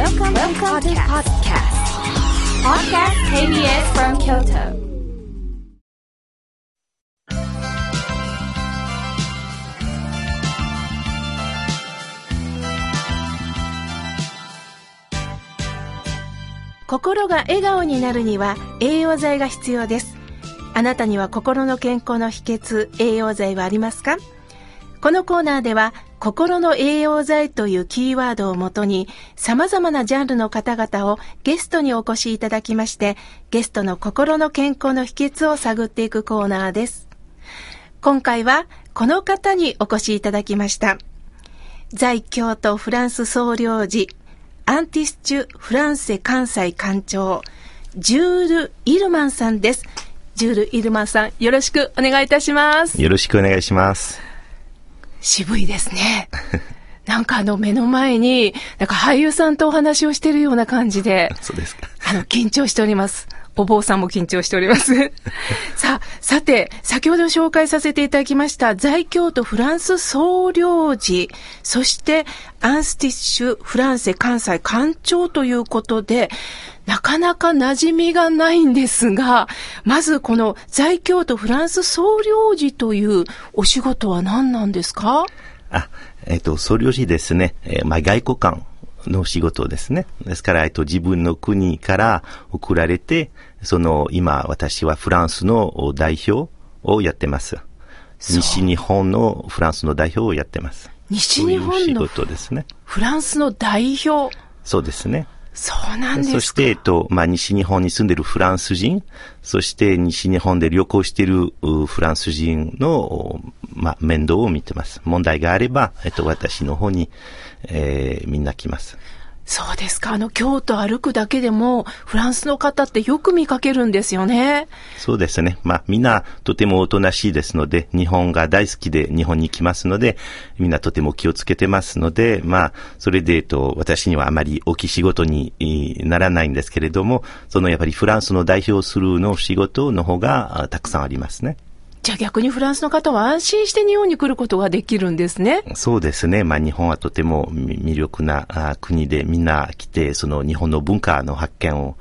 Welcome, Welcome to podcast. Podcast KBS from Kyoto. 心が笑顔になるには栄養剤が必要です。あなたには心の健康の秘訣、栄養剤はありますか？このコーナーでは、心の栄養剤というキーワードをもとに、様々なジャンルの方々をゲストにお越しいただきまして、ゲストの心の健康の秘訣を探っていくコーナーです。今回は、この方にお越しいただきました。在京都フランス総領事、アンティスチュ・フランセ関西館長、ジュール・イルマンさんです。ジュール・イルマンさん、よろしくお願いいたします。よろしくお願いします。渋いですね。なんかあの目の前に、なんか俳優さんとお話をしているような感じで、そうですか。あの、緊張しております。お坊さんも緊張しております。さあ、さて、先ほど紹介させていただきました、在京都フランス総領事、そしてアンスティッシュフランセ関西館長ということで、なかなか馴染みがないんですが、まずこの在京都フランス総領事というお仕事は何なんですか？あ、えっ、ー、と、総領事ですね。えー、まあ、外交官の仕事ですね。ですから、えっと、自分の国から送られて、その、今、私はフランスの代表をやってます。西日本のフランスの代表をやってます。西日本の仕事ですね。フランスの代表そうですね。そうなんですそして、えっと、まあ、西日本に住んでるフランス人、そして西日本で旅行しているフランス人の、まあ、面倒を見てます。問題があれば、えっと、私の方に、えー、みんな来ます。そうですか。あの、京都歩くだけでも、フランスの方ってよく見かけるんですよね。そうですね。まあ、みんなとてもおとなしいですので、日本が大好きで日本に来ますので、みんなとても気をつけてますので、まあ、それで、えっと、私にはあまり大きい仕事にならないんですけれども、そのやっぱりフランスの代表するの仕事の方がたくさんありますね。じゃあ逆にフランスの方は安心して日本に来ることができるんですね。そうですね。まあ日本はとても魅力な国でみんな来て、その日本の文化の発見を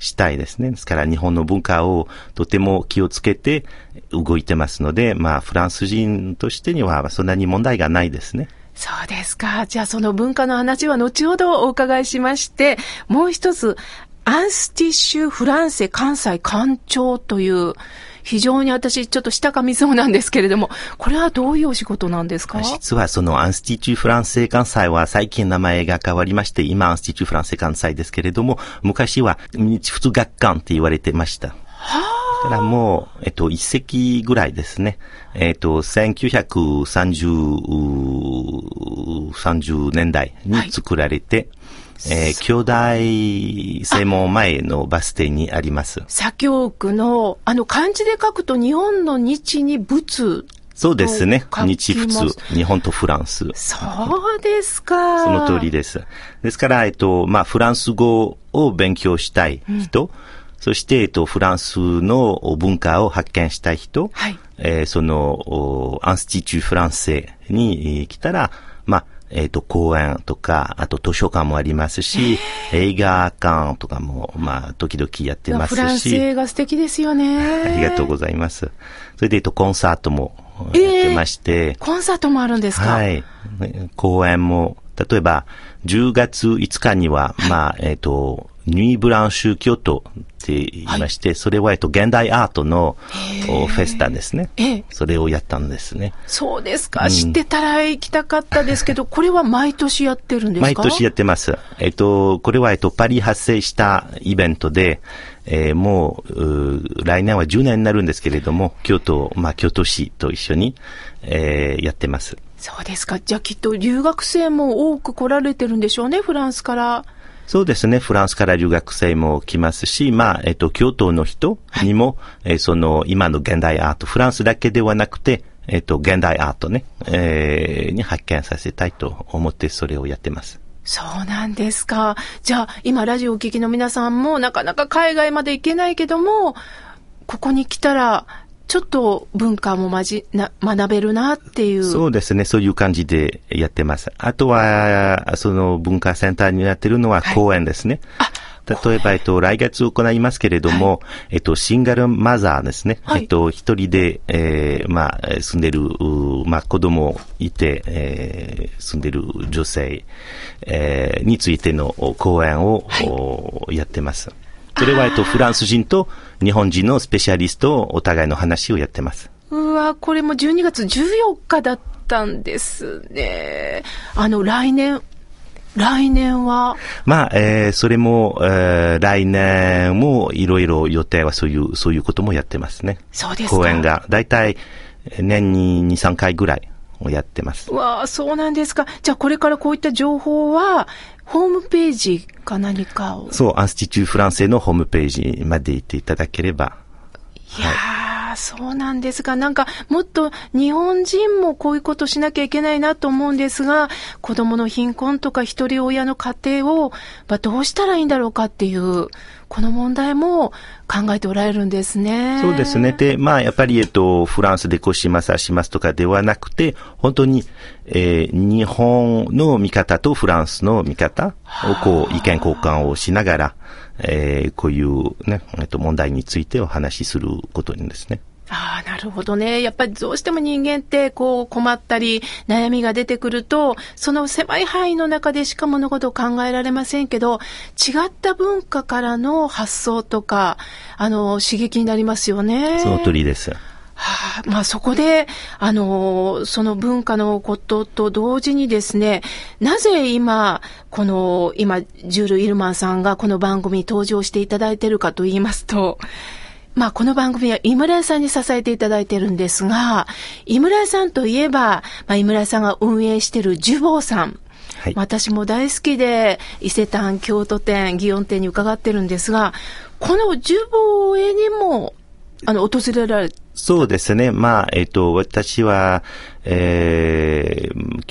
したいですね。ですから日本の文化をとても気をつけて動いてますので、まあフランス人としてにはそんなに問題がないですね。そうですか。じゃあその文化の話は後ほどお伺いしまして、もう一つ、アンスティッシュ・フランセ関西館長という非常に私ちょっと下かみそうなんですけれども、これはどういうお仕事なんですか？実はそのアンスティチュフランセ関西は最近名前が変わりまして、今アンスティチュフランセ関西ですけれども、昔は日仏学館って言われてました。はあ。からもう、えっと、一世ぐらいですね。えっと、1930、30年代に作られて、はいえー、兄弟専門前のバス停にあります。左京区の、あの漢字で書くと日本の日に仏そうですね。日仏、日本とフランス。そうですか。その通りです。ですから、えっと、まあ、フランス語を勉強したい人、うん、そして、えっと、フランスの文化を発見したい人、はい、えー、その、アンスティチュフランセに来たら、まあ、えっ、ー、と、公園とか、あと図書館もありますし、映画館とかも、まあ、時々やってますし。フランス映画素敵ですよね。ありがとうございます。それで、えっ、と、コンサートもやってまして、えー、コンサートもあるんですか？はい。公演も、例えば、10月5日には、まあ、えっ、ー、と、ニューブランシュ京都って言いまして、はい、それは、えっと、現代アートのフェスタですね。ええ。それをやったんですね。そうですか。うん、知ってたら行きたかったですけど、これは毎年やってるんですか？毎年やってます。えっと、これは、えっと、パリ発生したイベントで、えー、もう来年は10年になるんですけれども、京都、まあ、京都市と一緒に、えー、やってます。そうですか。じゃあきっと留学生も多く来られてるんでしょうね、フランスから。そうですね。フランスから留学生も来ますし、まあ、えっと、京都の人にも、はい、えー、その、今の現代アート、フランスだけではなくて、えっと、現代アートね、えー、に発見させたいと思ってそれをやってます。そうなんですか。じゃあ、今ラジオをお聞きの皆さんも、なかなか海外まで行けないけども、ここに来たら、ちょっと文化もまじな学べるなっていう。そうですね。そういう感じでやってます。あとは、その文化センターにやってるのは公園ですね。あ例えば、えっと、来月行いますけれども、えっと、シンガルマザーですね。はいえっと、一人で、えー、まあ、住んでる、うまあ、子供いて、えー、住んでる女性、えー、についてのお講演を、おやってます。それは、えっと、フランス人と日本人のスペシャリスト、お互いの話をやってます。うわ、これも12月14日だったんですね。あの、来年、来年は、まあ、えー、それも、えー、来年もいろいろ予定はそういう、そういうこともやってますね。そうですか。公演が、だいたい年に2、3回ぐらいをやってます。うわあ、そうなんですか。じゃあこれからこういった情報は、ホームページか何かを。そう、アンスティチューフランセのホームページまで行っていただければ。いやー、そうなんですが、なんかもっと日本人もこういうことしなきゃいけないなと思うんですが、子供の貧困とか一人親の家庭を、まあ、どうしたらいいんだろうかっていう、この問題も考えておられるんですね。そうですね。で、まあ、やっぱり、えっと、フランスでこうします、あしますとかではなくて、本当に、えー日本の見方とフランスの見方をこう、意見交換をしながら、えーこういうね、えっと、問題についてお話しすることにですね。ああ、なるほどね。やっぱりどうしても人間ってこう困ったり悩みが出てくると、その狭い範囲の中でしか物事を考えられませんけど、違った文化からの発想とか、あの、刺激になりますよね。その通りです。はあ、まあそこで、あの、その文化のことと同時にですね、なぜ今、この、今、ジュール・イルマンさんがこの番組に登場していただいているかと言いますと、まあこの番組は井村屋さんに支えていただいてるんですが、井村屋さんといえば、まあ井村屋さんが運営しているジュボーさん。はい。私も大好きで、伊勢丹京都店、祇園店に伺ってるんですが、このジュボーへにも、あの、訪れられそうですね。まあ、えっ、と、私は、えー、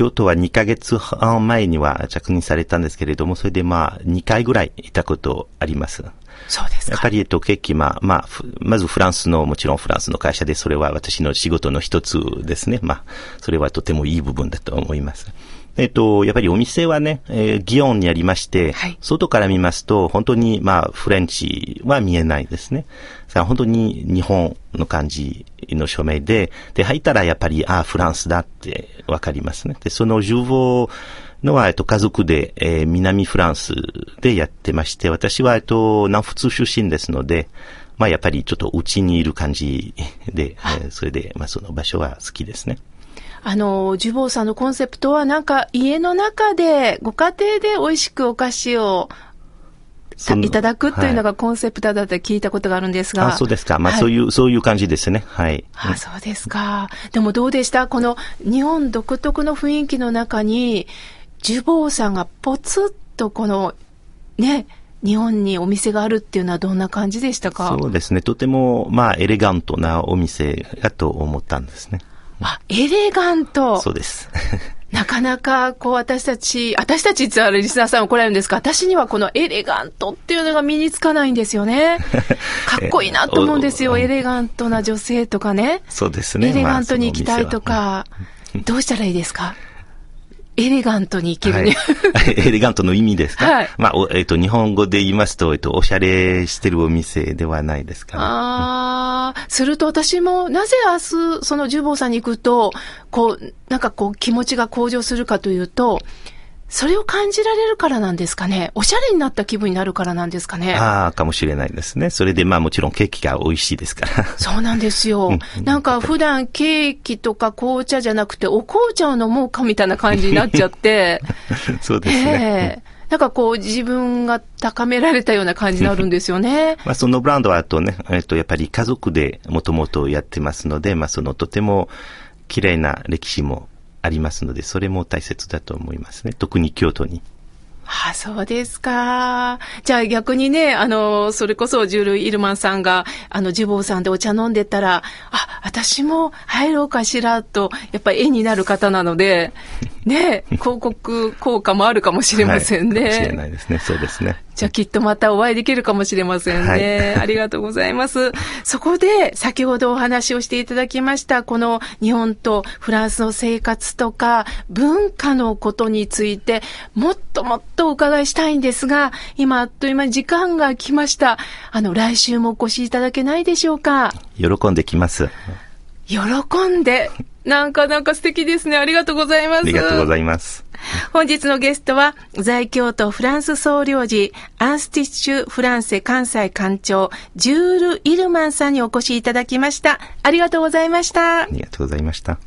京都は2ヶ月半前には着任されたんですけれども、それでまあ、2回ぐらいいたことあります。そうですか。やっぱり、えっと、ケーキ、まあ、まあ、ふまずフランスの、もちろんフランスの会社で、それは私の仕事の一つですね。まあ、それはとてもいい部分だと思います。えっと、やっぱりお店はね、えー、ギオンにありまして、はい外から見ますと、本当に、まあ、フレンチは見えないですね。さあ、本当に日本の感じの署名で、で、入ったらやっぱり、ああ、フランスだってわかりますね。で、そのジュボーのは、えっと、家族で、えー南フランスでやってまして、私は、えっと、南仏出身ですので、まあ、やっぱりちょっと内にいる感じで、えーそれで、まあ、その場所は好きですね。あの、ジュボーさんのコンセプトは、なんか家の中で、ご家庭で美味しくお菓子をいただくというのはがコンセプトだって聞いたことがあるんですが。あ、そうですか。まあ、はいそういう、そういう感じですね。はい。あ、そうですか。でもどうでした？この日本独特の雰囲気の中に、ジュボーさんがポツッとこの、ね、日本にお店があるっていうのはどんな感じでしたか？そうですね。とても、まあ、エレガントなお店だと思ったんですね。あ、エレガント。そうです。なかなか、こう、私たち、私たちってあれリスナーさん怒られるんですか私にはこのエレガントっていうのが身につかないんですよね。かっこいいなと思うんですよ。エレガントな女性とかね。そうですね。エレガントに行きたいとまあか、どうしたらいいですか？エレガントに行けるには。はい、エレガントの意味ですか？はい。まあ、おえっ、と、日本語で言いますと、えっと、おしゃれしてるお店ではないですかね。ああ、すると私も、なぜ明日、その十坊さんに行くと、こう、なんかこう、気持ちが向上するかというと、それを感じられるからなんですかね？おしゃれになった気分になるからなんですかね？ああ、かもしれないですね。それで、まあ、もちろんケーキが美味しいですから。そうなんですよ。なんか普段ケーキとか紅茶じゃなくてお紅茶を飲もうかみたいな感じになっちゃって。そうですね。ええなんかこう自分が高められたような感じになるんですよね。まあ、そのブランドは、あとね、えっと、やっぱり家族でもともとやってますので、まあ、そのとても綺麗な歴史もありますので、それも大切だと思いますね。特に京都に。あ、そうですか。じゃあ逆にね、あの、それこそジュール・イルマンさんが、あの、ジュボーさんでお茶飲んでたら、あ、私も入ろうかしらと、やっぱり絵になる方なので、ね、広告効果もあるかもしれませんね。はい、かもしれないですね。そうですね。じゃあきっとまたお会いできるかもしれませんね。はい、ありがとうございます。そこで先ほどお話をしていただきました、この日本とフランスの生活とか文化のことについてもっともっとお伺いしたいんですが、今あっという間に時間が来ました。あの、来週もお越しいただけないでしょうか？喜んできます。喜んで。なんかなんか素敵ですね。ありがとうございます。ありがとうございます。本日のゲストは、在京都フランス総領事、アンスティッシュフランセ関西館長、ジュール・イルマンさんにお越しいただきました。ありがとうございました。ありがとうございました。